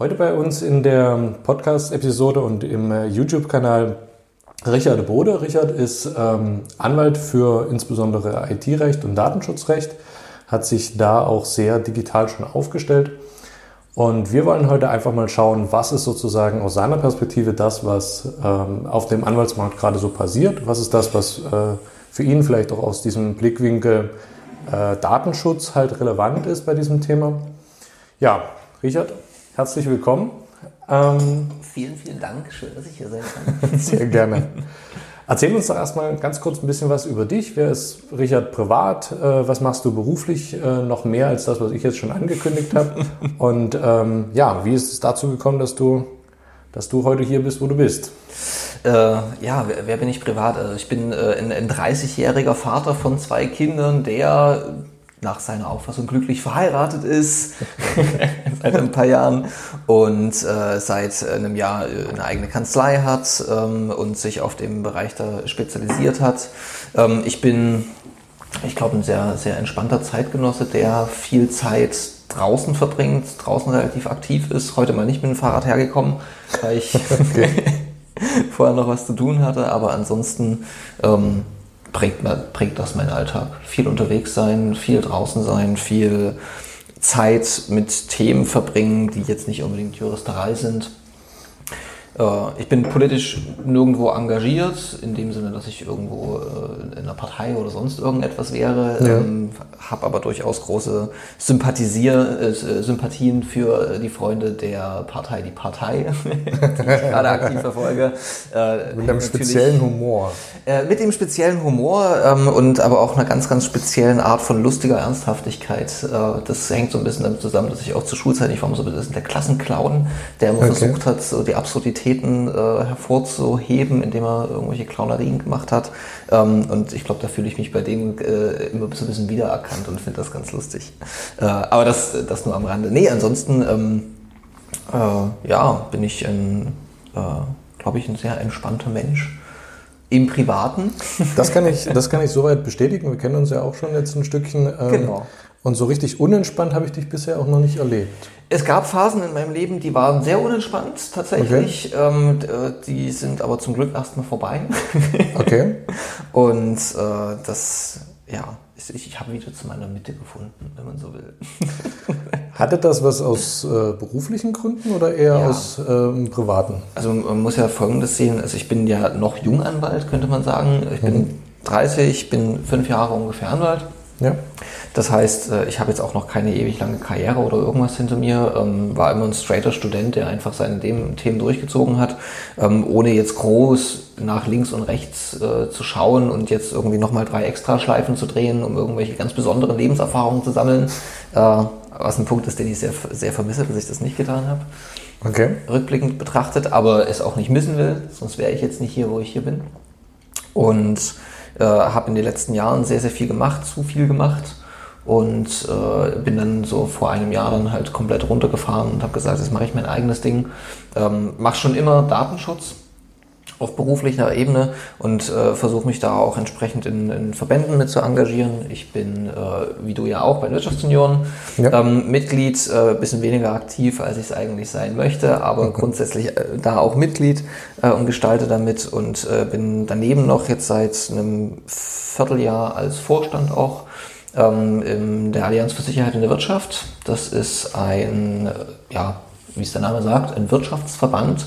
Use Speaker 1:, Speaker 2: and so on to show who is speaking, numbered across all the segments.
Speaker 1: Heute bei uns in der Podcast-Episode und im äh, YouTube-Kanal Richard Bode. Richard ist ähm, Anwalt für insbesondere IT-Recht und Datenschutzrecht, hat sich da auch sehr digital schon aufgestellt. Und wir wollen heute einfach mal schauen, was ist sozusagen aus seiner Perspektive das, was ähm, auf dem Anwaltsmarkt gerade so passiert. Was ist das, was äh, für ihn vielleicht auch aus diesem Blickwinkel äh, Datenschutz halt relevant ist bei diesem Thema. Ja, Richard, Herzlich willkommen.
Speaker 2: Ähm, vielen, vielen Dank. Schön, dass ich hier sein
Speaker 1: kann. Sehr gerne. Erzähl uns doch erstmal ganz kurz ein bisschen was über dich. Wer ist Richard privat? Äh, was machst du beruflich äh, noch mehr als das, was ich jetzt schon angekündigt habe? Und ähm, ja, wie ist es dazu gekommen, dass du, dass du heute hier bist, wo du bist?
Speaker 2: Äh, ja, wer, wer, bin ich privat? Also ich bin äh, ein, ein 30-jähriger Vater von zwei Kindern, der nach seiner Auffassung glücklich verheiratet ist, seit ein paar Jahren und äh, seit einem Jahr äh, eine eigene Kanzlei hat ähm, und sich auf dem Bereich da spezialisiert hat. Ähm, ich bin, ich glaube, ein sehr, sehr entspannter Zeitgenosse, der viel Zeit draußen verbringt, draußen relativ aktiv ist. Heute mal nicht mit dem Fahrrad hergekommen, weil ich vorher noch was zu tun hatte, aber ansonsten ähm, prägt, prägt das meinen Alltag. Viel unterwegs sein, viel draußen sein, viel Zeit mit Themen verbringen, die jetzt nicht unbedingt Juristerei sind. Äh, ich bin politisch nirgendwo engagiert, in dem Sinne, dass ich irgendwo äh, in einer Partei oder sonst irgendetwas wäre, ja. ähm, habe aber durchaus große Sympathisier, äh, Sympathien für die Freunde der Partei, die Partei, die ich gerade aktiv verfolge.
Speaker 1: Äh, mit einem speziellen Humor.
Speaker 2: Äh, mit dem speziellen Humor ähm, und aber auch einer ganz, ganz speziellen Art von lustiger Ernsthaftigkeit. Äh, das hängt so ein bisschen damit zusammen, dass ich auch zur Schulzeit, ich war so ein bisschen der Klassenclown, der immer okay. versucht hat, so die Absurdität Qualitäten äh, hervorzuheben, indem er irgendwelche Clownerien gemacht hat. Ähm, und ich glaube, da fühle ich mich bei denen äh, immer so ein bisschen wiedererkannt und finde das ganz lustig. Äh, aber das, das nur am Rande. Nee, ansonsten ähm, äh, ja, bin ich ein, äh, glaube ich, ein sehr entspannter Mensch. Im Privaten.
Speaker 1: Das kann ich, das kann ich soweit bestätigen. Wir kennen uns ja auch schon jetzt ein Stückchen. Ähm, genau. Und so richtig unentspannt habe ich dich bisher auch noch nicht erlebt.
Speaker 2: Es gab Phasen in meinem Leben, die waren sehr unentspannt tatsächlich. Okay. Ähm, äh, die sind aber zum Glück erstmal vorbei.
Speaker 1: okay.
Speaker 2: Und äh, das, ja, ich, ich habe wieder zu meiner Mitte gefunden, wenn man so will.
Speaker 1: Hatte das was aus äh, beruflichen Gründen oder eher ja. aus ähm, privaten?
Speaker 2: Also man muss ja Folgendes sehen. Also ich bin ja noch Junganwalt, könnte man sagen. Ich bin mhm. 30, bin fünf Jahre ungefähr Anwalt.
Speaker 1: Ja.
Speaker 2: Das heißt, äh, ich habe jetzt auch noch keine ewig lange Karriere oder irgendwas hinter mir, ähm, war immer ein straighter Student, der einfach seine Themen durchgezogen hat, ähm, ohne jetzt groß nach links und rechts äh, zu schauen und jetzt irgendwie nochmal drei Extraschleifen zu drehen, um irgendwelche ganz besonderen Lebenserfahrungen zu sammeln. Äh, was ein Punkt ist, den ich sehr, sehr vermisse, dass ich das nicht getan habe.
Speaker 1: Okay.
Speaker 2: Rückblickend betrachtet, aber es auch nicht missen will, sonst wäre ich jetzt nicht hier, wo ich hier bin. Und äh, habe in den letzten Jahren sehr, sehr viel gemacht, zu viel gemacht und äh, bin dann so vor einem Jahr dann halt komplett runtergefahren und habe gesagt, jetzt mache ich mein eigenes Ding. Ähm, mache schon immer Datenschutz auf beruflicher Ebene und äh, versuche mich da auch entsprechend in, in, Verbänden mit zu engagieren. Ich bin, äh, wie du ja auch, bei Wirtschaftsunion ja. ähm, Mitglied, äh, bisschen weniger aktiv, als ich es eigentlich sein möchte, aber okay. grundsätzlich äh, da auch Mitglied äh, und gestalte damit und äh, bin daneben noch jetzt seit einem Vierteljahr als Vorstand auch ähm, in der Allianz für Sicherheit in der Wirtschaft. Das ist ein, ja, wie es der Name sagt, ein Wirtschaftsverband,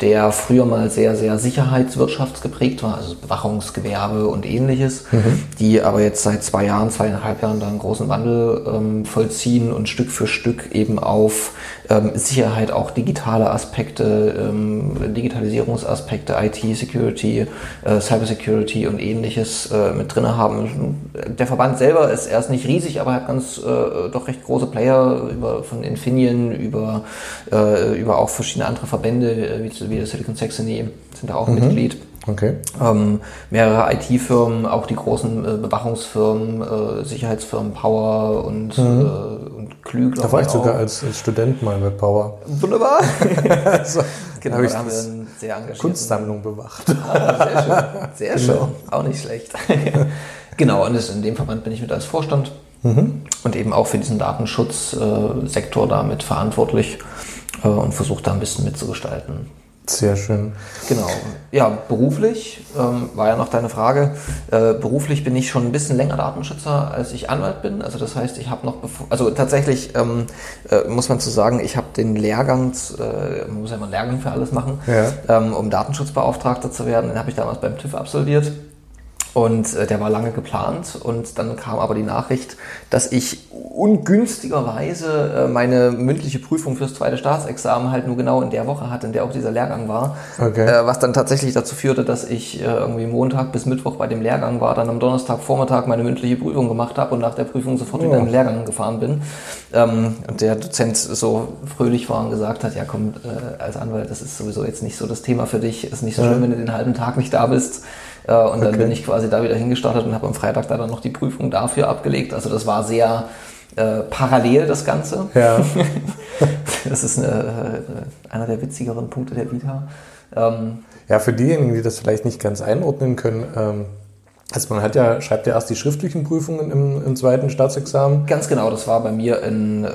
Speaker 2: der früher mal sehr, sehr sicherheitswirtschaftsgeprägt war, also Bewachungsgewerbe und ähnliches, mhm. die aber jetzt seit zwei Jahren, zweieinhalb Jahren da einen großen Wandel ähm, vollziehen und Stück für Stück eben auf ähm, Sicherheit, auch digitale Aspekte, ähm, Digitalisierungsaspekte, IT-Security, äh, Cybersecurity und ähnliches äh, mit drin haben. Der Verband selber ist erst nicht riesig, aber hat ganz äh, doch recht große Player über, von Infineon über, äh, über auch verschiedene andere Verbände, äh, wie, wie der Silicon Saxony, sind da auch mhm. Mitglied.
Speaker 1: Okay.
Speaker 2: Ähm, mehrere IT-Firmen, auch die großen äh, Bewachungsfirmen, äh, Sicherheitsfirmen Power und, mhm. äh, und Klü,
Speaker 1: Da war ich sogar als, als, Student mal mit Power.
Speaker 2: Wunderbar. also, genau, da haben wir eine sehr engagierte
Speaker 1: Kunstsammlung bewacht.
Speaker 2: Ah, sehr schön. Sehr genau. schön. Auch nicht schlecht. genau, und in dem Verband bin ich mit als Vorstand mhm. und eben auch für diesen Datenschutzsektor damit verantwortlich äh, und versuche da ein bisschen mitzugestalten.
Speaker 1: Sehr schön.
Speaker 2: Genau. Ja, beruflich ähm, war ja noch deine Frage. Äh, beruflich bin ich schon ein bisschen länger Datenschützer, als ich Anwalt bin. Also das heißt, ich habe noch, bevor, also tatsächlich ähm, äh, muss man zu sagen, ich habe den Lehrgang, äh, man muss ja immer einen Lehrgang für alles machen, ja. ähm, um Datenschutzbeauftragter zu werden. Den habe ich damals beim TÜV absolviert. Und äh, der war lange geplant und dann kam aber die Nachricht, dass ich ungünstigerweise äh, meine mündliche Prüfung fürs zweite Staatsexamen halt nur genau in der Woche hatte, in der auch dieser Lehrgang war. Okay. Äh, was dann tatsächlich dazu führte, dass ich äh, irgendwie Montag bis Mittwoch bei dem Lehrgang war, dann am Donnerstag Vormittag meine mündliche Prüfung gemacht habe und nach der Prüfung sofort oh. wieder im Lehrgang gefahren bin. Ähm, und der Dozent so fröhlich war und gesagt hat, ja komm, äh, als Anwalt, das ist sowieso jetzt nicht so das Thema für dich, ist nicht so schlimm, wenn du den halben Tag nicht da bist. Äh, und dann okay. bin ich quasi da wieder hingestartet und habe am Freitag da dann noch die Prüfung dafür abgelegt. Also das war sehr äh, parallel, das Ganze.
Speaker 1: Ja.
Speaker 2: das ist eine, äh, einer der witzigeren Punkte der Vita.
Speaker 1: Ähm, ja, für diejenigen, die das vielleicht nicht ganz einordnen können, ähm, also man hat ja, schreibt ja erst die schriftlichen Prüfungen im, im zweiten Staatsexamen.
Speaker 2: Ganz genau, das war bei mir in, äh,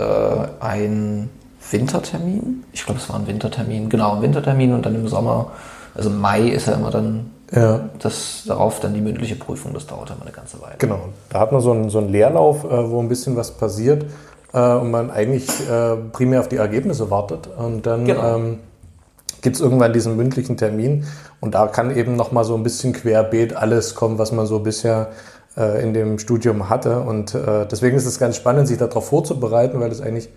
Speaker 2: ein Wintertermin. Ich glaube, es war ein Wintertermin, genau, ein Wintertermin und dann im Sommer, also Mai ist ja immer dann ja. Das, darauf dann die mündliche Prüfung, das dauert immer eine ganze Weile.
Speaker 1: Genau. Da hat man so einen, so einen Leerlauf, äh, wo ein bisschen was passiert äh, und man eigentlich äh, primär auf die Ergebnisse wartet. Und dann genau. ähm, gibt es irgendwann diesen mündlichen Termin und da kann eben nochmal so ein bisschen querbeet alles kommen, was man so bisher äh, in dem Studium hatte. Und äh, deswegen ist es ganz spannend, sich darauf vorzubereiten, weil es eigentlich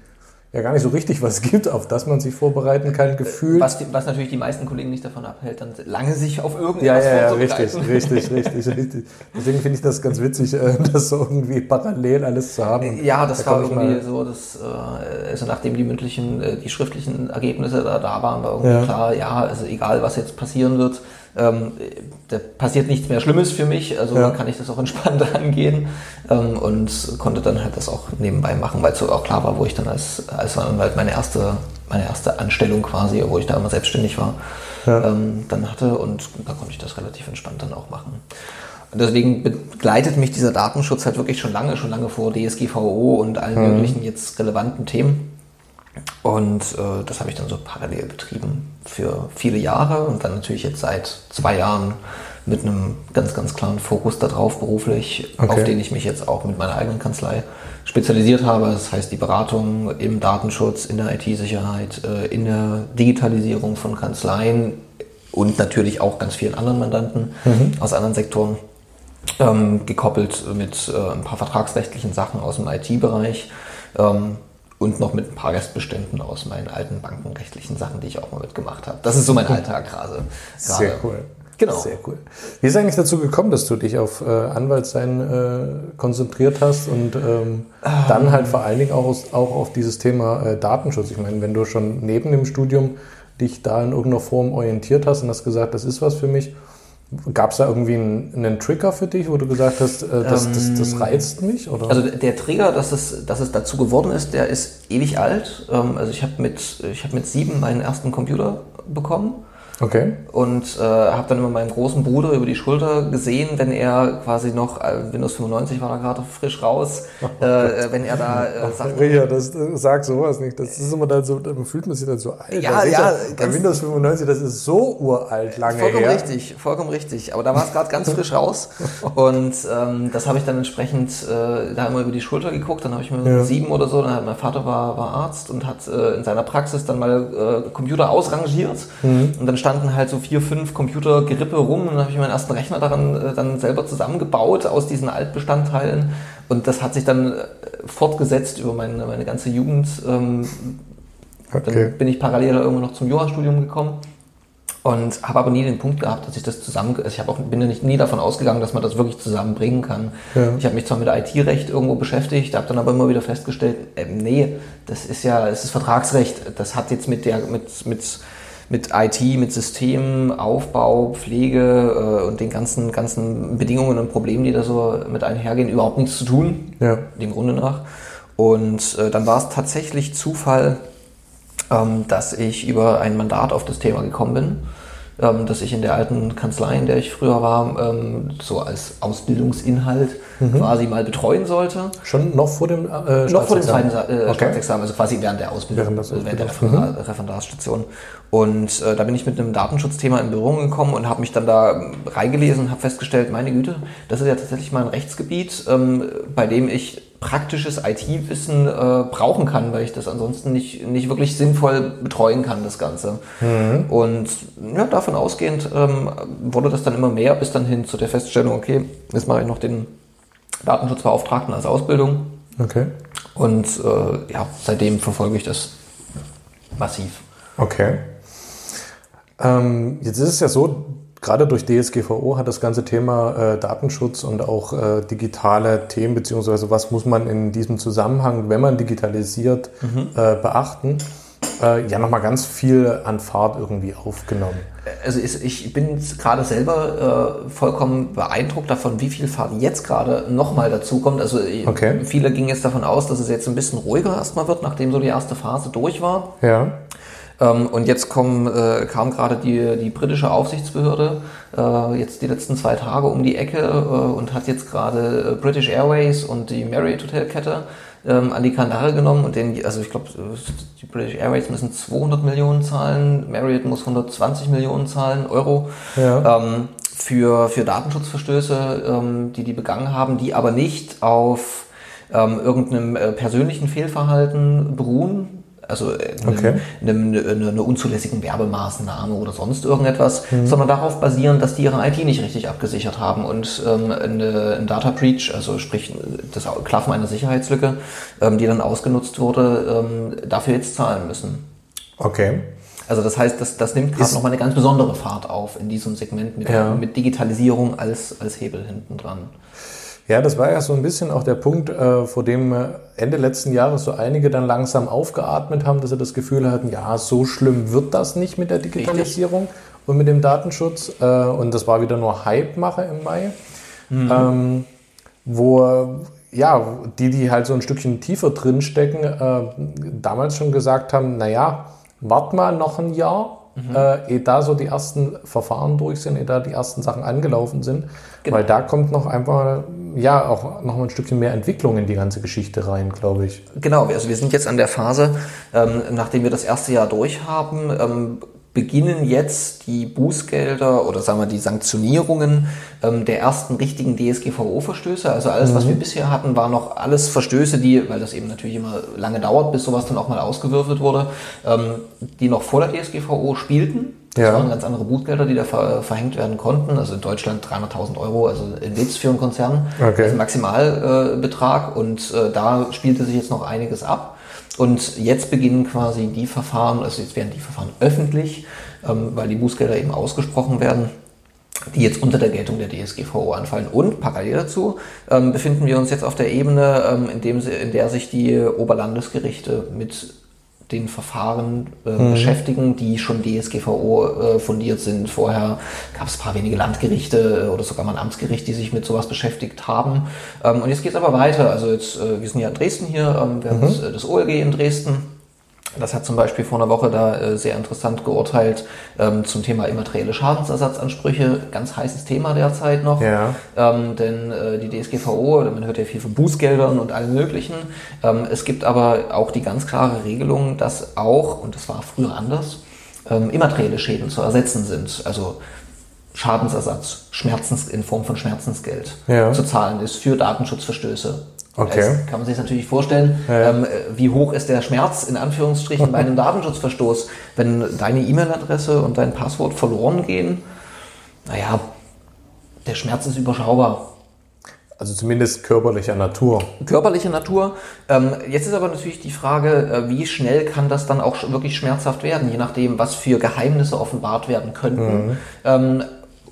Speaker 1: ja gar nicht so richtig was gibt, auf das man sich vorbereiten kann, gefühlt.
Speaker 2: Was, was natürlich die meisten Kollegen nicht davon abhält, dann lange sich auf irgendwas
Speaker 1: ja, ja, ja, richtig, richtig, richtig, richtig. Deswegen finde ich das ganz witzig, äh, das so irgendwie parallel alles zu haben.
Speaker 2: Ja, das da war irgendwie so, dass, äh, also nachdem die mündlichen, äh, die schriftlichen Ergebnisse da, da waren, war irgendwie ja. klar, ja, also egal was jetzt passieren wird, ähm, da passiert nichts mehr Schlimmes für mich, also ja. kann ich das auch entspannt angehen ähm, und konnte dann halt das auch nebenbei machen, weil es so auch klar war, wo ich dann als, als Anwalt meine erste, meine erste Anstellung quasi, wo ich da immer selbstständig war, ja. ähm, dann hatte und da konnte ich das relativ entspannt dann auch machen. Und deswegen begleitet mich dieser Datenschutz halt wirklich schon lange, schon lange vor DSGVO und allen mhm. möglichen jetzt relevanten Themen. Und äh, das habe ich dann so parallel betrieben für viele Jahre und dann natürlich jetzt seit zwei Jahren mit einem ganz, ganz klaren Fokus darauf beruflich, okay. auf den ich mich jetzt auch mit meiner eigenen Kanzlei spezialisiert habe. Das heißt die Beratung im Datenschutz, in der IT-Sicherheit, äh, in der Digitalisierung von Kanzleien und natürlich auch ganz vielen anderen Mandanten mhm. aus anderen Sektoren. Ähm, gekoppelt mit äh, ein paar vertragsrechtlichen Sachen aus dem IT-Bereich. Ähm, und noch mit ein paar Restbeständen aus meinen alten bankenrechtlichen Sachen, die ich auch mal mitgemacht habe. Das ist so mein Alltag gerade.
Speaker 1: Sehr cool. Genau. Sehr cool. Wie ist eigentlich dazu gekommen, dass du dich auf äh, Anwaltsein äh, konzentriert hast und ähm, dann halt vor allen Dingen auch, auch auf dieses Thema äh, Datenschutz? Ich meine, wenn du schon neben dem Studium dich da in irgendeiner Form orientiert hast und hast gesagt, das ist was für mich, Gab es da irgendwie einen, einen, Trigger für dich, wo du gesagt hast, äh, das, ähm, das, das, reizt mich? Oder?
Speaker 2: Also der Trigger, dass es, dass es dazu geworden ist, der ist ewig alt. Ähm, also ich habe mit, hab mit sieben meinen ersten Computer bekommen. Okay. Und äh, habe dann immer meinem großen Bruder über die Schulter gesehen, wenn er quasi noch, äh, Windows 95 war da gerade frisch raus, äh, äh, wenn er da
Speaker 1: äh, Sachen... Ja, das äh, sagt sowas nicht. Das ist immer dann so, dann fühlt man sich dann so alt.
Speaker 2: Ja, ja.
Speaker 1: Bei Windows 95, das ist so uralt lange
Speaker 2: vollkommen
Speaker 1: her.
Speaker 2: Vollkommen richtig, vollkommen richtig. Aber da war es gerade ganz frisch raus. Und ähm, das habe ich dann entsprechend äh, da immer über die Schulter geguckt. Dann habe ich mir ja. sieben oder so, dann hat mein Vater war, war Arzt und hat äh, in seiner Praxis dann mal äh, Computer ausrangiert. Mhm. Und dann stand standen halt so vier, fünf Computergerippe rum und dann habe ich meinen ersten Rechner daran äh, dann selber zusammengebaut aus diesen Altbestandteilen und das hat sich dann äh, fortgesetzt über meine, meine ganze Jugend. Ähm, okay. Dann bin ich parallel irgendwo noch zum Jurastudium gekommen und habe aber nie den Punkt gehabt, dass ich das zusammen, also ich habe auch bin ja nicht nie davon ausgegangen, dass man das wirklich zusammenbringen kann. Ja. Ich habe mich zwar mit IT-Recht irgendwo beschäftigt, habe dann aber immer wieder festgestellt, äh, nee, das ist ja, es ist Vertragsrecht, das hat jetzt mit der mit mit mit IT, mit Systemen, Aufbau, Pflege äh, und den ganzen, ganzen Bedingungen und Problemen, die da so mit einhergehen, überhaupt nichts zu tun, ja. dem Grunde nach. Und äh, dann war es tatsächlich Zufall, ähm, dass ich über ein Mandat auf das Thema gekommen bin ähm, dass ich in der alten Kanzlei, in der ich früher war, ähm, so als Ausbildungsinhalt mhm. quasi mal betreuen sollte.
Speaker 1: Schon noch vor dem
Speaker 2: äh, Noch vor dem zweiten äh, okay. Staatsexamen, also quasi während der Ausbildung, während, das, während der Referendar, mhm. Referendarstation. Und äh, da bin ich mit einem Datenschutzthema in Berührung gekommen und habe mich dann da reingelesen und habe festgestellt, meine Güte, das ist ja tatsächlich mal ein Rechtsgebiet, ähm, bei dem ich praktisches IT-Wissen äh, brauchen kann, weil ich das ansonsten nicht, nicht wirklich sinnvoll betreuen kann, das Ganze. Mhm. Und ja, davon ausgehend ähm, wurde das dann immer mehr, bis dann hin zu der Feststellung, okay, jetzt mache ich noch den Datenschutzbeauftragten als Ausbildung.
Speaker 1: Okay.
Speaker 2: Und äh, ja, seitdem verfolge ich das massiv.
Speaker 1: Okay. Ähm, jetzt ist es ja so, gerade durch DSGVO hat das ganze Thema äh, Datenschutz und auch äh, digitale Themen, beziehungsweise was muss man in diesem Zusammenhang, wenn man digitalisiert, mhm. äh, beachten, äh, ja nochmal ganz viel an Fahrt irgendwie aufgenommen.
Speaker 2: Also ist, ich bin gerade selber äh, vollkommen beeindruckt davon, wie viel Fahrt jetzt gerade nochmal dazukommt. Also äh, okay. viele gingen jetzt davon aus, dass es jetzt ein bisschen ruhiger erstmal wird, nachdem so die erste Phase durch war.
Speaker 1: Ja.
Speaker 2: Ähm, und jetzt kommen, äh, kam gerade die, die britische Aufsichtsbehörde äh, jetzt die letzten zwei Tage um die Ecke äh, und hat jetzt gerade äh, British Airways und die Marriott Hotelkette ähm, an die Kandare genommen und den, also ich glaube, die British Airways müssen 200 Millionen zahlen, Marriott muss 120 Millionen zahlen, Euro. Ja. Ähm, für, für Datenschutzverstöße, ähm, die die begangen haben, die aber nicht auf ähm, irgendeinem äh, persönlichen Fehlverhalten beruhen, also äh, okay. einem, einem, eine, eine unzulässigen Werbemaßnahme oder sonst irgendetwas, mhm. sondern darauf basieren, dass die ihre IT nicht richtig abgesichert haben und ähm, eine, ein Data Breach, also sprich das Klaffen einer Sicherheitslücke, ähm, die dann ausgenutzt wurde, ähm, dafür jetzt zahlen müssen.
Speaker 1: Okay.
Speaker 2: Also das heißt, das, das nimmt gerade nochmal eine ganz besondere Fahrt auf in diesem Segment mit, ja. mit Digitalisierung als, als Hebel hinten dran.
Speaker 1: Ja, das war ja so ein bisschen auch der Punkt, äh, vor dem äh, Ende letzten Jahres so einige dann langsam aufgeatmet haben, dass sie das Gefühl hatten, ja, so schlimm wird das nicht mit der Digitalisierung Richtig. und mit dem Datenschutz. Äh, und das war wieder nur Hype-Mache im Mai, mhm. ähm, wo ja, die, die halt so ein Stückchen tiefer drinstecken, äh, damals schon gesagt haben, naja, wart mal noch ein Jahr, mhm. äh, ehe da so die ersten Verfahren durch sind, ehe da die ersten Sachen angelaufen sind. Genau. Weil da kommt noch einfach ja auch noch mal ein Stückchen mehr Entwicklung in die ganze Geschichte rein, glaube ich.
Speaker 2: Genau, also wir sind jetzt an der Phase, ähm, nachdem wir das erste Jahr durch haben, ähm, beginnen jetzt die Bußgelder oder sagen wir die Sanktionierungen ähm, der ersten richtigen DSGVO-Verstöße. Also alles, mhm. was wir bisher hatten, war noch alles Verstöße, die, weil das eben natürlich immer lange dauert, bis sowas dann auch mal ausgewürfelt wurde, ähm, die noch vor der DSGVO spielten. Das ja. waren ganz andere Bußgelder, die da ver verhängt werden konnten. Also in Deutschland 300.000 Euro, also ein Witz für einen Konzern. Okay. Das ist ein Maximalbetrag äh, und äh, da spielte sich jetzt noch einiges ab. Und jetzt beginnen quasi die Verfahren, also jetzt werden die Verfahren öffentlich, ähm, weil die Bußgelder eben ausgesprochen werden die jetzt unter der Geltung der DSGVO anfallen. Und parallel dazu ähm, befinden wir uns jetzt auf der Ebene, ähm, in, dem, in der sich die Oberlandesgerichte mit den Verfahren äh, mhm. beschäftigen, die schon DSGVO äh, fundiert sind. Vorher gab es ein paar wenige Landgerichte oder sogar mal ein Amtsgericht, die sich mit sowas beschäftigt haben. Ähm, und jetzt geht es aber weiter. Also jetzt, äh, wir sind ja in Dresden hier, ähm, wir mhm. haben das, äh, das OLG in Dresden. Das hat zum Beispiel vor einer Woche da äh, sehr interessant geurteilt ähm, zum Thema immaterielle Schadensersatzansprüche. Ganz heißes Thema derzeit noch.
Speaker 1: Ja.
Speaker 2: Ähm, denn äh, die DSGVO, man hört ja viel von Bußgeldern und allem Möglichen. Ähm, es gibt aber auch die ganz klare Regelung, dass auch, und das war früher anders, ähm, immaterielle Schäden zu ersetzen sind. Also Schadensersatz, Schmerzens, in Form von Schmerzensgeld
Speaker 1: Ja.
Speaker 2: zu zahlen ist für Datenschutzverstöße.
Speaker 1: Okay.
Speaker 2: Jetzt kann man sich natürlich vorstellen,
Speaker 1: Ja.
Speaker 2: ähm, wie hoch ist der Schmerz in Anführungsstrichen bei einem Datenschutzverstoß, wenn deine E-Mail-Adresse und dein Passwort verloren gehen. Naja, der Schmerz ist überschaubar.
Speaker 1: Also zumindest körperlicher Natur.
Speaker 2: Körperliche Natur. Ähm, jetzt ist aber natürlich die Frage, äh, wie schnell kann das dann auch wirklich schmerzhaft werden, je nachdem, was für Geheimnisse offenbart werden könnten. Ähm,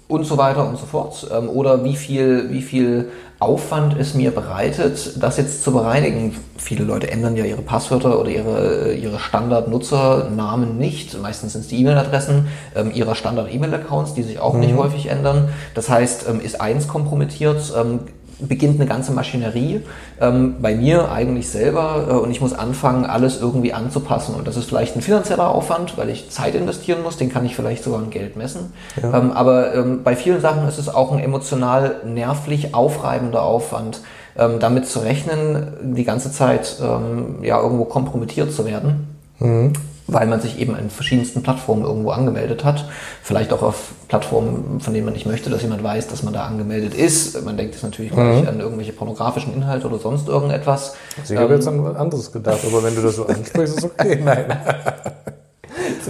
Speaker 2: und so weiter und so fort. Ähm, oder wie viel, wie viel Aufwand es mir bereitet, das jetzt zu bereinigen. Viele Leute ändern ja ihre Passwörter oder ihre, ihre Standard-Nutzernamen nicht. Meistens sind es die E-Mail-Adressen ähm, ihrer Standard-E-Mail-Accounts, die sich auch nicht häufig ändern. Das heißt, ähm, ist eins kompromittiert, ähm, beginnt eine ganze Maschinerie ähm, bei mir eigentlich selber äh, und ich muss anfangen, alles irgendwie anzupassen. Und das ist vielleicht ein finanzieller Aufwand, weil ich Zeit investieren muss, den kann ich vielleicht sogar in Geld messen. Ähm, aber ähm, bei vielen Sachen ist es auch ein emotional nervlich aufreibender Aufwand, ähm, damit zu rechnen, die ganze Zeit ähm, ja irgendwo kompromittiert zu werden weil man sich eben in verschiedensten Plattformen irgendwo angemeldet hat. Vielleicht auch auf Plattformen, von denen man nicht möchte, dass jemand weiß, dass man da angemeldet ist. Man denkt jetzt natürlich gleich an irgendwelche pornografischen Inhalte oder sonst irgendetwas.
Speaker 1: Also ich habe jetzt an was anderes gedacht, aber wenn du das so ansprichst, ist okay. Nein,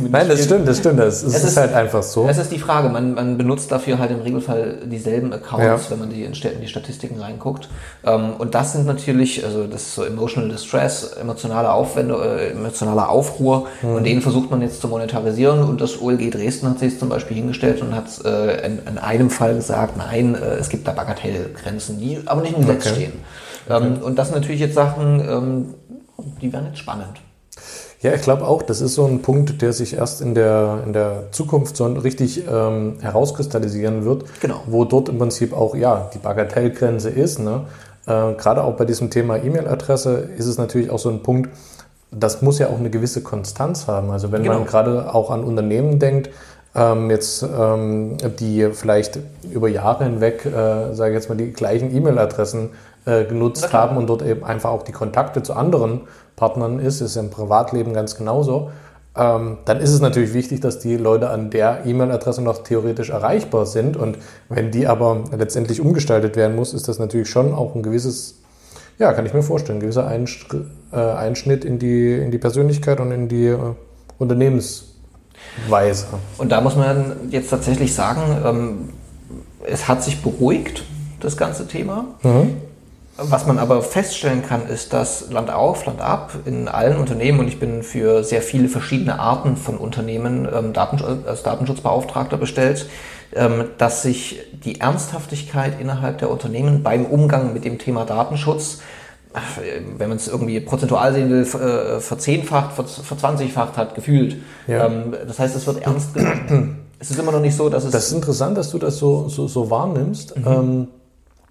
Speaker 1: Nein das stimmt, das stimmt. Das, es,
Speaker 2: Es
Speaker 1: ist,
Speaker 2: ist-
Speaker 1: halt einfach so.
Speaker 2: Das ist die Frage. Man, man benutzt dafür halt im Regelfall dieselben Accounts,
Speaker 1: Ja.
Speaker 2: wenn man die in, in die Statistiken reinguckt. Ähm, und das sind natürlich, also das ist so emotional distress, emotionale Aufwände, äh, emotionaler Aufruhr. Und den versucht man jetzt zu monetarisieren. Und das OLG Dresden hat sich jetzt zum Beispiel hingestellt und hat äh, in, in einem Fall gesagt, nein, äh, es gibt da Bagatellgrenzen, die aber nicht im Gesetz
Speaker 1: Okay.
Speaker 2: stehen. Ähm, und das sind natürlich jetzt Sachen, ähm, die werden jetzt spannend.
Speaker 1: Ja, ich glaube auch, das ist so ein Punkt, der sich erst in der, in der Zukunft so richtig ähm, herauskristallisieren wird.
Speaker 2: Genau.
Speaker 1: Wo dort im Prinzip auch, ja, die Bagatellgrenze ist. Ne? Äh, Gerade auch bei diesem Thema E-Mail-Adresse ist es natürlich auch so ein Punkt, das muss ja auch eine gewisse Konstanz haben. Also wenn
Speaker 2: Genau.
Speaker 1: man gerade auch an Unternehmen denkt, ähm, jetzt ähm, die vielleicht über Jahre hinweg, äh, sage ich jetzt mal, die gleichen E-Mail-Adressen äh, genutzt haben und dort eben einfach auch die Kontakte zu anderen Partnern ist, ist im Privatleben ganz genauso, ähm, dann ist es natürlich wichtig, dass die Leute an der E-Mail-Adresse noch theoretisch erreichbar sind. Und wenn die aber letztendlich umgestaltet werden muss, ist das natürlich schon auch ein gewisses, ja, kann ich mir vorstellen, ein gewisser äh, Einschnitt in die, in die Persönlichkeit und in die äh, Unternehmensweise.
Speaker 2: Und da muss man jetzt tatsächlich sagen, ähm, es hat sich beruhigt, das ganze Thema. Was man aber feststellen kann, ist, dass Land auf, Land ab in allen Unternehmen, und ich bin für sehr viele verschiedene Arten von Unternehmen ähm, Datensch- als Datenschutzbeauftragter bestellt, ähm, dass sich die Ernsthaftigkeit innerhalb der Unternehmen beim Umgang mit dem Thema Datenschutz äh, wenn man es irgendwie prozentual sehen will, äh, verzehnfacht, ver- verzwanzigfacht hat, gefühlt.
Speaker 1: Ja.
Speaker 2: Ähm, das heißt, es wird ernst genommen. es ist immer noch nicht so, dass es...
Speaker 1: Das ist interessant, dass du das so, so, so wahrnimmst. Ähm,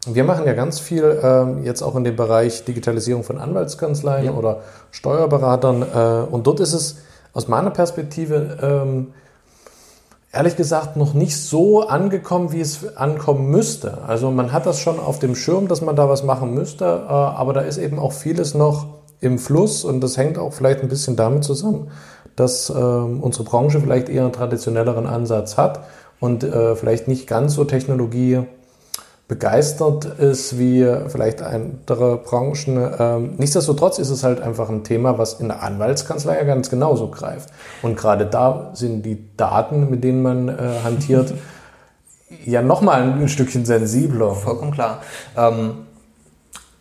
Speaker 1: wir machen ja ganz viel ähm, jetzt auch in dem Bereich Digitalisierung von Anwaltskanzleien
Speaker 2: Ja.
Speaker 1: oder Steuerberatern. Äh, und dort ist es aus meiner Perspektive ähm, ehrlich gesagt noch nicht so angekommen, wie es ankommen müsste. Also man hat das schon auf dem Schirm, dass man da was machen müsste, äh, aber da ist eben auch vieles noch im Fluss und das hängt auch vielleicht ein bisschen damit zusammen, dass ähm, unsere Branche vielleicht eher einen traditionelleren Ansatz hat und äh, vielleicht nicht ganz so Technologie begeistert ist wie vielleicht andere Branchen. Ähm, nichtsdestotrotz ist es halt einfach ein Thema, was in der Anwaltskanzlei ja ganz genauso greift. Und gerade da sind die Daten, mit denen man äh, hantiert, ja nochmal ein Stückchen sensibler.
Speaker 2: Vollkommen klar. Ähm,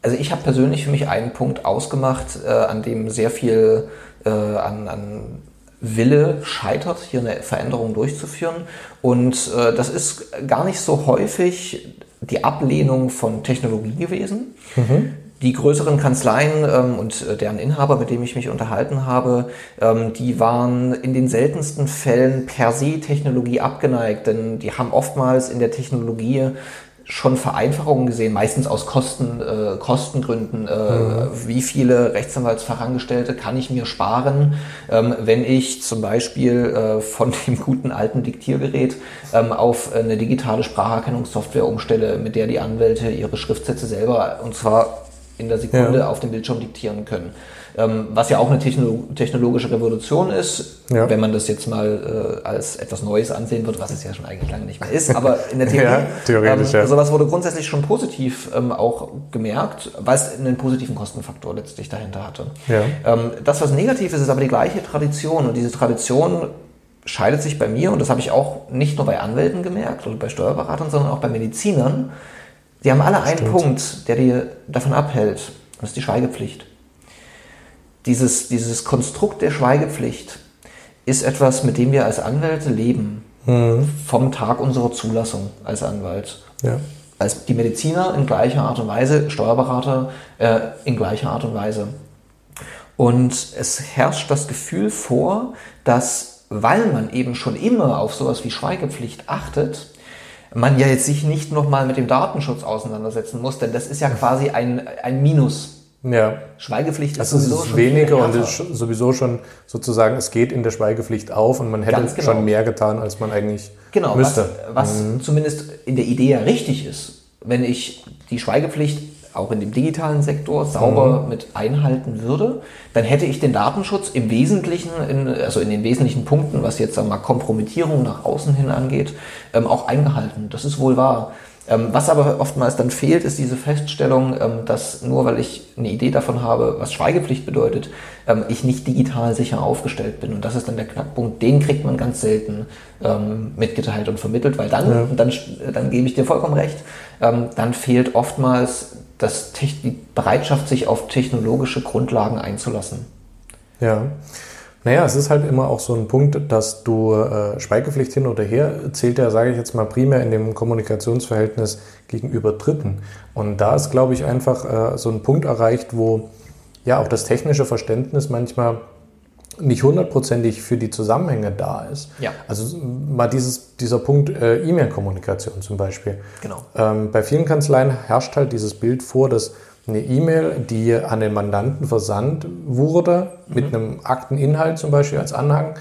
Speaker 2: also ich habe persönlich für mich einen Punkt ausgemacht, äh, an dem sehr viel äh, an, an Wille scheitert, hier eine Veränderung durchzuführen. Und äh, das ist gar nicht so häufig die Ablehnung von Technologie gewesen. Die größeren Kanzleien ähm, und äh, deren Inhaber, mit denen ich mich unterhalten habe, ähm, die waren in den seltensten Fällen per se Technologie abgeneigt, denn die haben oftmals in der Technologie schon Vereinfachungen gesehen, meistens aus Kosten, äh, Kostengründen. Äh, mhm. Wie viele Rechtsanwaltsfachangestellte kann ich mir sparen, ähm, wenn ich zum Beispiel äh, von dem guten alten Diktiergerät ähm, auf eine digitale Spracherkennungssoftware umstelle, mit der die Anwälte ihre Schriftsätze selber und zwar in der Sekunde ja. auf dem Bildschirm diktieren können. Ähm, was ja auch eine technologische Revolution ist, ja. wenn man das jetzt mal äh, als etwas Neues ansehen wird, was es ja schon eigentlich lange nicht mehr ist. Aber in der Theorie, ja, theoretisch, ähm, ja. sowas wurde grundsätzlich schon positiv ähm, auch gemerkt, weil es einen positiven Kostenfaktor letztlich dahinter hatte. Ja. Ähm, das, was negativ ist, ist aber die gleiche Tradition und diese Tradition scheidet sich bei mir, und das habe ich auch nicht nur bei Anwälten gemerkt oder bei Steuerberatern, sondern auch bei Medizinern. Die haben alle einen Punkt, der dir davon abhält, das ist die Schweigepflicht dieses, dieses Konstrukt der Schweigepflicht ist etwas, mit dem wir als Anwälte leben. Mhm. Vom Tag unserer Zulassung als Anwalt. Ja. Als die Mediziner in gleicher Art und Weise, Steuerberater äh, in gleicher Art und Weise. Und es herrscht das Gefühl vor, dass, weil man eben schon immer auf sowas wie Schweigepflicht achtet, man ja jetzt sich nicht nochmal mit dem Datenschutz auseinandersetzen muss, denn das ist ja quasi ein, ein Minus
Speaker 1: ja.
Speaker 2: Schweigepflicht
Speaker 1: ist, also sowieso ist schon weniger und ist sowieso schon sozusagen, es geht in der Schweigepflicht auf und man hätte genau. schon mehr getan, als man eigentlich genau, müsste.
Speaker 2: Was, was mhm. zumindest in der Idee ja richtig ist, wenn ich die Schweigepflicht auch in dem digitalen Sektor sauber mhm. mit einhalten würde, dann hätte ich den Datenschutz im Wesentlichen, in, also in den wesentlichen Punkten, was jetzt einmal Kompromittierung nach außen hin angeht, ähm, auch eingehalten. Das ist wohl wahr. Ähm, was aber oftmals dann fehlt, ist diese Feststellung, ähm, dass nur weil ich eine Idee davon habe, was Schweigepflicht bedeutet, ähm, ich nicht digital sicher aufgestellt bin. Und das ist dann der Knackpunkt, den kriegt man ganz selten mitgeteilt und vermittelt, weil dann, ja. dann, dann gebe ich dir vollkommen recht, dann fehlt oftmals das, die Bereitschaft, sich auf technologische Grundlagen einzulassen.
Speaker 1: Ja. Naja, es ist halt immer auch so ein Punkt, dass du äh, Schweigepflicht hin oder her zählt ja, sage ich jetzt mal, primär in dem Kommunikationsverhältnis gegenüber Dritten. Und da ist, glaube ich, einfach äh, so ein Punkt erreicht, wo ja auch das technische Verständnis manchmal nicht hundertprozentig für die Zusammenhänge da ist. Ja. Also mal dieses, dieser Punkt äh, E-Mail-Kommunikation zum Beispiel. Genau. Ähm, bei vielen Kanzleien herrscht halt dieses Bild vor, dass eine E-Mail, die an den Mandanten versandt wurde, mhm. mit einem Akteninhalt zum Beispiel als Anhang,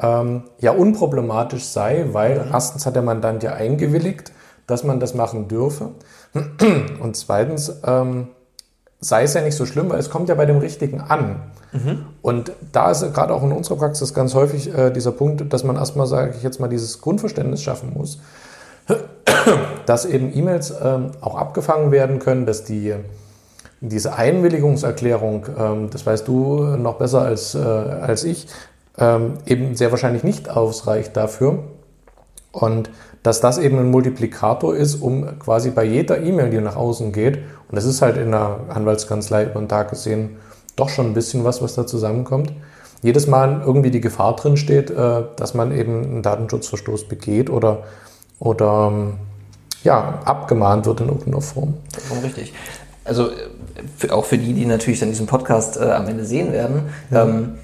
Speaker 1: ähm, ja unproblematisch sei, weil mhm. erstens hat der Mandant ja eingewilligt, dass man das machen dürfe. Und zweitens ähm, sei es ja nicht so schlimm, weil es kommt ja bei dem Richtigen an. Mhm. Und da ist gerade auch in unserer Praxis ganz häufig äh, dieser Punkt, dass man erstmal, sage ich jetzt mal, dieses Grundverständnis schaffen muss, dass eben E-Mails ähm, auch abgefangen werden können, dass die diese Einwilligungserklärung, ähm, das weißt du noch besser als, äh, als ich, ähm, eben sehr wahrscheinlich nicht ausreicht dafür. Und dass das eben ein Multiplikator ist, um quasi bei jeder E-Mail, die nach außen geht, und das ist halt in der Anwaltskanzlei über den Tag gesehen doch schon ein bisschen was, was da zusammenkommt, jedes Mal irgendwie die Gefahr drin steht, äh, dass man eben einen Datenschutzverstoß begeht oder, oder ähm, ja, abgemahnt wird in irgendeiner Form.
Speaker 2: Richtig. Also für, auch für die, die natürlich dann diesen Podcast äh, am Ende sehen werden, ja. ähm,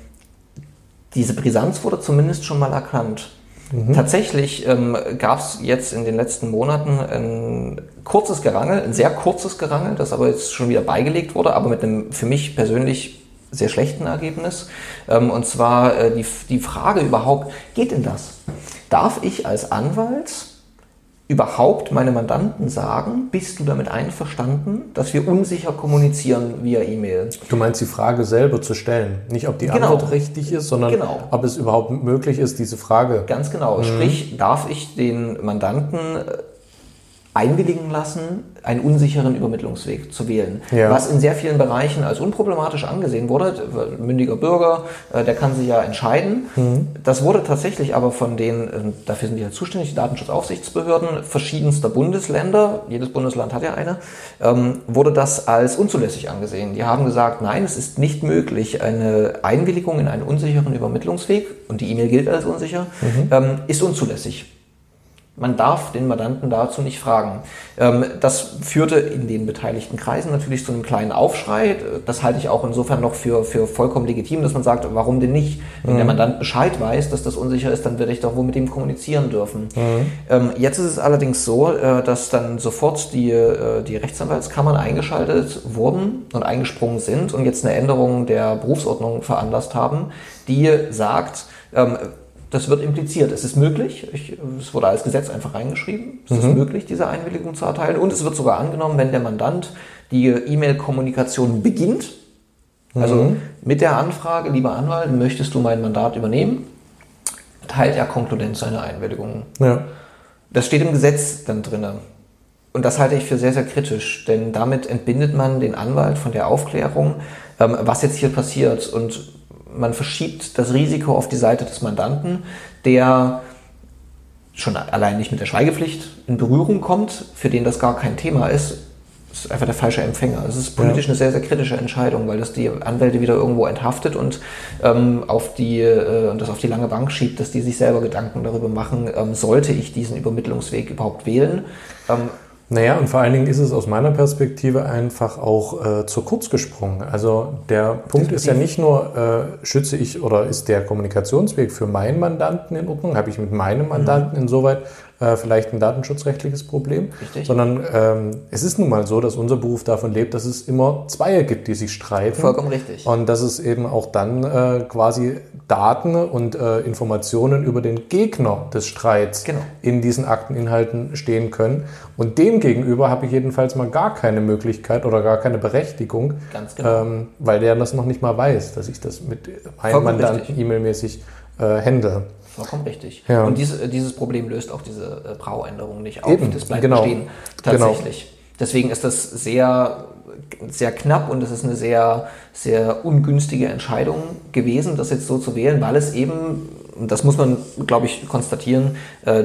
Speaker 2: diese Brisanz wurde zumindest schon mal erkannt. Mhm. Tatsächlich ähm, gab es jetzt in den letzten Monaten ein kurzes Gerangel, ein sehr kurzes Gerangel, das aber jetzt schon wieder beigelegt wurde, aber mit einem für mich persönlich sehr schlechten Ergebnis. Ähm, und zwar äh, die, die Frage überhaupt, geht denn das? Darf ich als Anwalt überhaupt meine Mandanten sagen, bist du damit einverstanden, dass wir unsicher kommunizieren via E-Mail?
Speaker 1: Du meinst die Frage selber zu stellen, nicht ob die genau. Antwort richtig ist, sondern genau. ob es überhaupt möglich ist, diese Frage.
Speaker 2: Ganz genau. Mhm. Sprich, darf ich den Mandanten äh, einwilligen lassen, einen unsicheren Übermittlungsweg zu wählen. Ja. Was in sehr vielen Bereichen als unproblematisch angesehen wurde. Mündiger Bürger, äh, der kann sich ja entscheiden. Mhm. Das wurde tatsächlich aber von den, äh, dafür sind die ja zuständig, die Datenschutzaufsichtsbehörden verschiedenster Bundesländer, jedes Bundesland hat ja eine, ähm, wurde das als unzulässig angesehen. Die haben gesagt, nein, es ist nicht möglich, eine Einwilligung in einen unsicheren Übermittlungsweg, und die E-Mail gilt als unsicher, mhm. Ähm, ist unzulässig. Man darf den Mandanten dazu nicht fragen. Ähm, das führte in den beteiligten Kreisen natürlich zu einem kleinen Aufschrei. Das halte ich auch insofern noch für, für vollkommen legitim, dass man sagt, warum denn nicht? Wenn mhm. der Mandant Bescheid weiß, dass das unsicher ist, dann werde ich doch wohl mit ihm kommunizieren dürfen. Mhm. Ähm, jetzt ist es allerdings so, äh, dass dann sofort die, äh, die Rechtsanwaltskammern eingeschaltet wurden und eingesprungen sind und jetzt eine Änderung der Berufsordnung veranlasst haben, die sagt, ähm, das wird impliziert. Es ist möglich, ich, es wurde als Gesetz einfach reingeschrieben, es mhm. ist möglich, diese Einwilligung zu erteilen. Und es wird sogar angenommen, wenn der Mandant die E-Mail-Kommunikation beginnt, also mhm. mit der Anfrage, lieber Anwalt, möchtest du mein Mandat übernehmen, teilt er konkludent seine Einwilligung. Ja. Das steht im Gesetz dann drin. Und das halte ich für sehr, sehr kritisch, denn damit entbindet man den Anwalt von der Aufklärung, ähm, was jetzt hier passiert. Und man verschiebt das Risiko auf die Seite des Mandanten, der schon allein nicht mit der Schweigepflicht in Berührung kommt, für den das gar kein Thema ist, ist einfach der falsche Empfänger. Es ist politisch ja. eine sehr, sehr kritische Entscheidung, weil das die Anwälte wieder irgendwo enthaftet und ähm, auf die äh, das auf die lange Bank schiebt, dass die sich selber Gedanken darüber machen, ähm, sollte ich diesen Übermittlungsweg überhaupt wählen. Ähm,
Speaker 1: naja, und vor allen Dingen ist es aus meiner Perspektive einfach auch äh, zu kurz gesprungen. Also der Punkt Definitiv. ist ja nicht nur, äh, schütze ich oder ist der Kommunikationsweg für meinen Mandanten in Ordnung, habe ich mit meinem Mandanten mhm. insoweit äh, vielleicht ein datenschutzrechtliches Problem, Richtig. sondern ähm, es ist nun mal so, dass unser Beruf davon lebt, dass es immer Zweier gibt, die sich streiten.
Speaker 2: Vollkommen richtig.
Speaker 1: Und dass es eben auch dann äh, quasi Daten und äh, Informationen über den Gegner des Streits genau. in diesen Akteninhalten stehen können. Und dem gegenüber habe ich jedenfalls mal gar keine Möglichkeit oder gar keine Berechtigung, genau. ähm, weil der das noch nicht mal weiß, dass ich das mit meinem Mandanten e-mailmäßig äh, handle.
Speaker 2: Vollkommen richtig. Ja. Und dies, dieses Problem löst auch diese äh, Brauänderung nicht auf. Eben, das bleibt genau. bestehen. Tatsächlich. Genau. Deswegen ist das sehr, sehr knapp und es ist eine sehr, sehr ungünstige Entscheidung gewesen, das jetzt so zu wählen, weil es eben, das muss man, glaube ich, konstatieren, äh,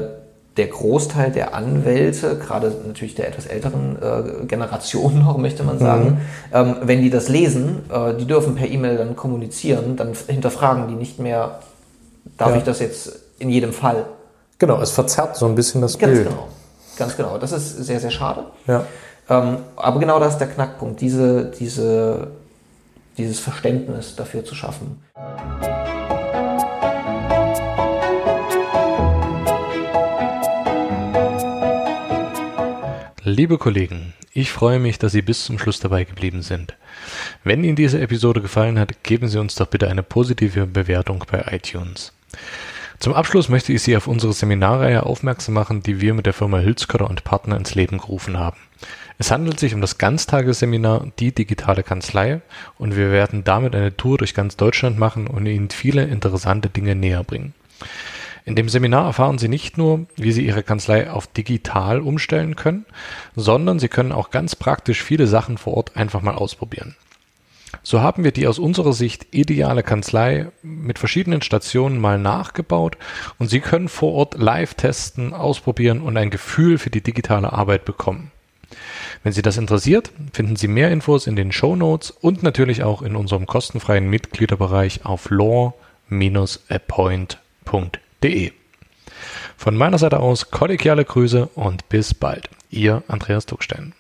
Speaker 2: der Großteil der Anwälte, gerade natürlich der etwas älteren äh, Generation noch, möchte man sagen, mhm. ähm, wenn die das lesen, äh, die dürfen per E-Mail dann kommunizieren, dann hinterfragen die nicht mehr, darf ja. ich das jetzt in jedem Fall?
Speaker 1: Genau, es verzerrt so ein bisschen das
Speaker 2: Ganz
Speaker 1: Bild.
Speaker 2: Genau. Ganz genau. Das ist sehr, sehr schade. Ja. Ähm, aber genau das ist der Knackpunkt, diese, diese, dieses Verständnis dafür zu schaffen.
Speaker 1: Liebe Kollegen, ich freue mich, dass Sie bis zum Schluss dabei geblieben sind. Wenn Ihnen diese Episode gefallen hat, geben Sie uns doch bitte eine positive Bewertung bei iTunes. Zum Abschluss möchte ich Sie auf unsere Seminarreihe aufmerksam machen, die wir mit der Firma Hülskörder und Partner ins Leben gerufen haben. Es handelt sich um das Ganztagesseminar Die digitale Kanzlei und wir werden damit eine Tour durch ganz Deutschland machen und Ihnen viele interessante Dinge näher bringen. In dem Seminar erfahren Sie nicht nur, wie Sie Ihre Kanzlei auf digital umstellen können, sondern Sie können auch ganz praktisch viele Sachen vor Ort einfach mal ausprobieren. So haben wir die aus unserer Sicht ideale Kanzlei mit verschiedenen Stationen mal nachgebaut und Sie können vor Ort live testen, ausprobieren und ein Gefühl für die digitale Arbeit bekommen. Wenn Sie das interessiert, finden Sie mehr Infos in den Show Notes und natürlich auch in unserem kostenfreien Mitgliederbereich auf law-appoint.de. Von meiner Seite aus kollegiale Grüße und bis bald. Ihr Andreas Duckstein.